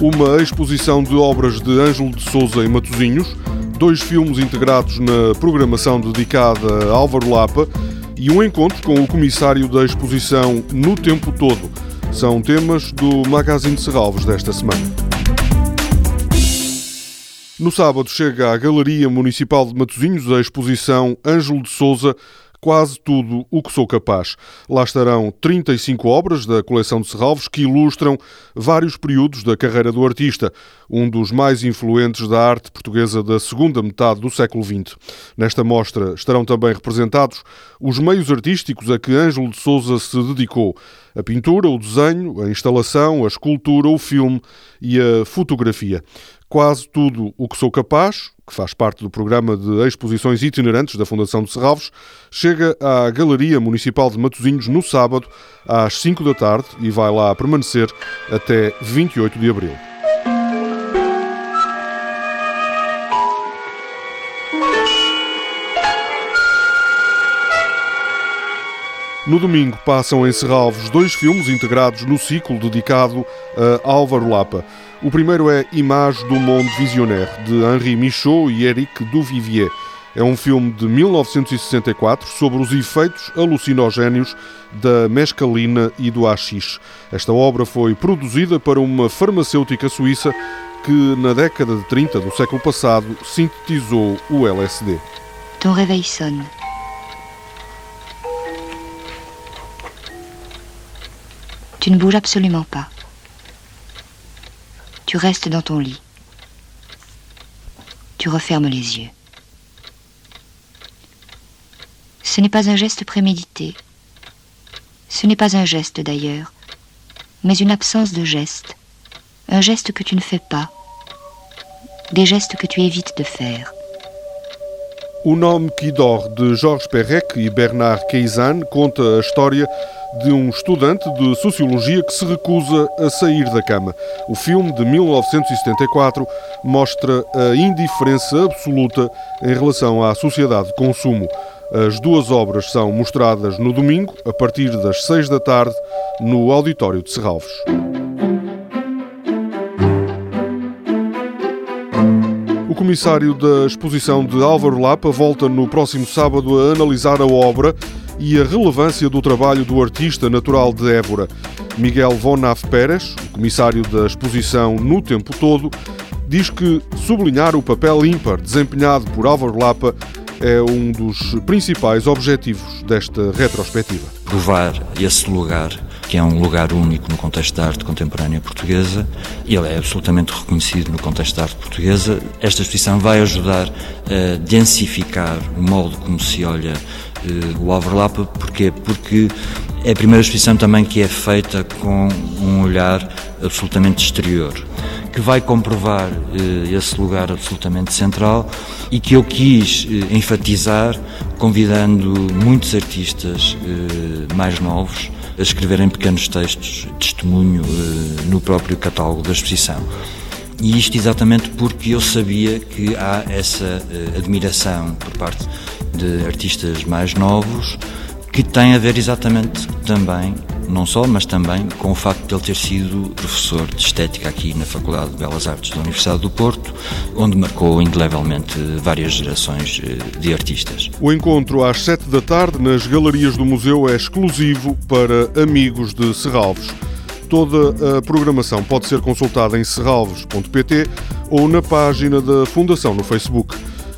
uma exposição de obras de Ângelo de Souza em Matosinhos, dois filmes integrados na programação dedicada a Álvaro Lapa e um encontro com o comissário da exposição No Tempo Todo. São temas do Magazine de Serralves desta semana. No sábado chega à Galeria Municipal de Matosinhos a exposição Ângelo de Souza quase tudo o que sou capaz. Lá estarão 35 obras da coleção de Serralves que ilustram vários períodos da carreira do artista, um dos mais influentes da arte portuguesa da segunda metade do século XX. Nesta mostra estarão também representados os meios artísticos a que Ângelo de Souza se dedicou: a pintura, o desenho, a instalação, a escultura, o filme e a fotografia. Quase tudo o que sou capaz, que faz parte do programa de exposições itinerantes da Fundação de Serralves, chega à Galeria Municipal de Matosinhos no sábado, às 5 da tarde, e vai lá permanecer até 28 de abril. No domingo passam em Serralves dois filmes integrados no ciclo dedicado a Álvaro Lapa. O primeiro é Image do Monde Visionnaire, de Henri Michaud e Eric Duvivier. É um filme de 1964 sobre os efeitos alucinogénios da mescalina e do haxixe. Esta obra foi produzida para uma farmacêutica suíça que, na década de 30 do século passado, sintetizou o LSD. Ton réveil sonne. Tu ne bouges absolument pas. Tu restes dans ton lit. Tu refermes les yeux. Ce n'est pas un geste prémédité. Ce n'est pas un geste d'ailleurs, mais une absence de geste. Un geste que tu ne fais pas. Des gestes que tu évites de faire. O Nome que Dor, de Jorge Perrec e Bernard Queizan, conta a história de um estudante de sociologia que se recusa a sair da cama. O filme de 1974 mostra a indiferença absoluta em relação à sociedade de consumo. As duas obras são mostradas no domingo, a partir das seis da tarde, no Auditório de Serralves. O comissário da exposição de Álvaro Lapa volta no próximo sábado a analisar a obra e a relevância do trabalho do artista natural de Évora. Miguel Vonaf Pérez, o comissário da exposição No Tempo Todo, diz que sublinhar o papel ímpar desempenhado por Álvaro Lapa é um dos principais objetivos desta retrospectiva. Provar esse lugar, que é um lugar único no contexto da arte contemporânea portuguesa, e ele é absolutamente reconhecido no contexto da arte portuguesa. Esta exposição vai ajudar a densificar o modo como se olha o overlap, porquê? Porque é a primeira exposição também que é feita com um olhar absolutamente exterior que vai comprovar eh, esse lugar absolutamente central e que eu quis eh, enfatizar convidando muitos artistas eh, mais novos a escreverem pequenos textos de testemunho no próprio catálogo da exposição. E isto exatamente porque eu sabia que há essa admiração por parte de artistas mais novos que tem a ver exatamente também não só, mas também com o facto de ele ter sido professor de estética aqui na Faculdade de Belas Artes da Universidade do Porto, onde marcou indelevelmente várias gerações eh, de artistas. O encontro às sete da tarde nas galerias do museu é exclusivo para amigos de Serralves. Toda a programação pode ser consultada em serralves.pt ou na página da Fundação no Facebook.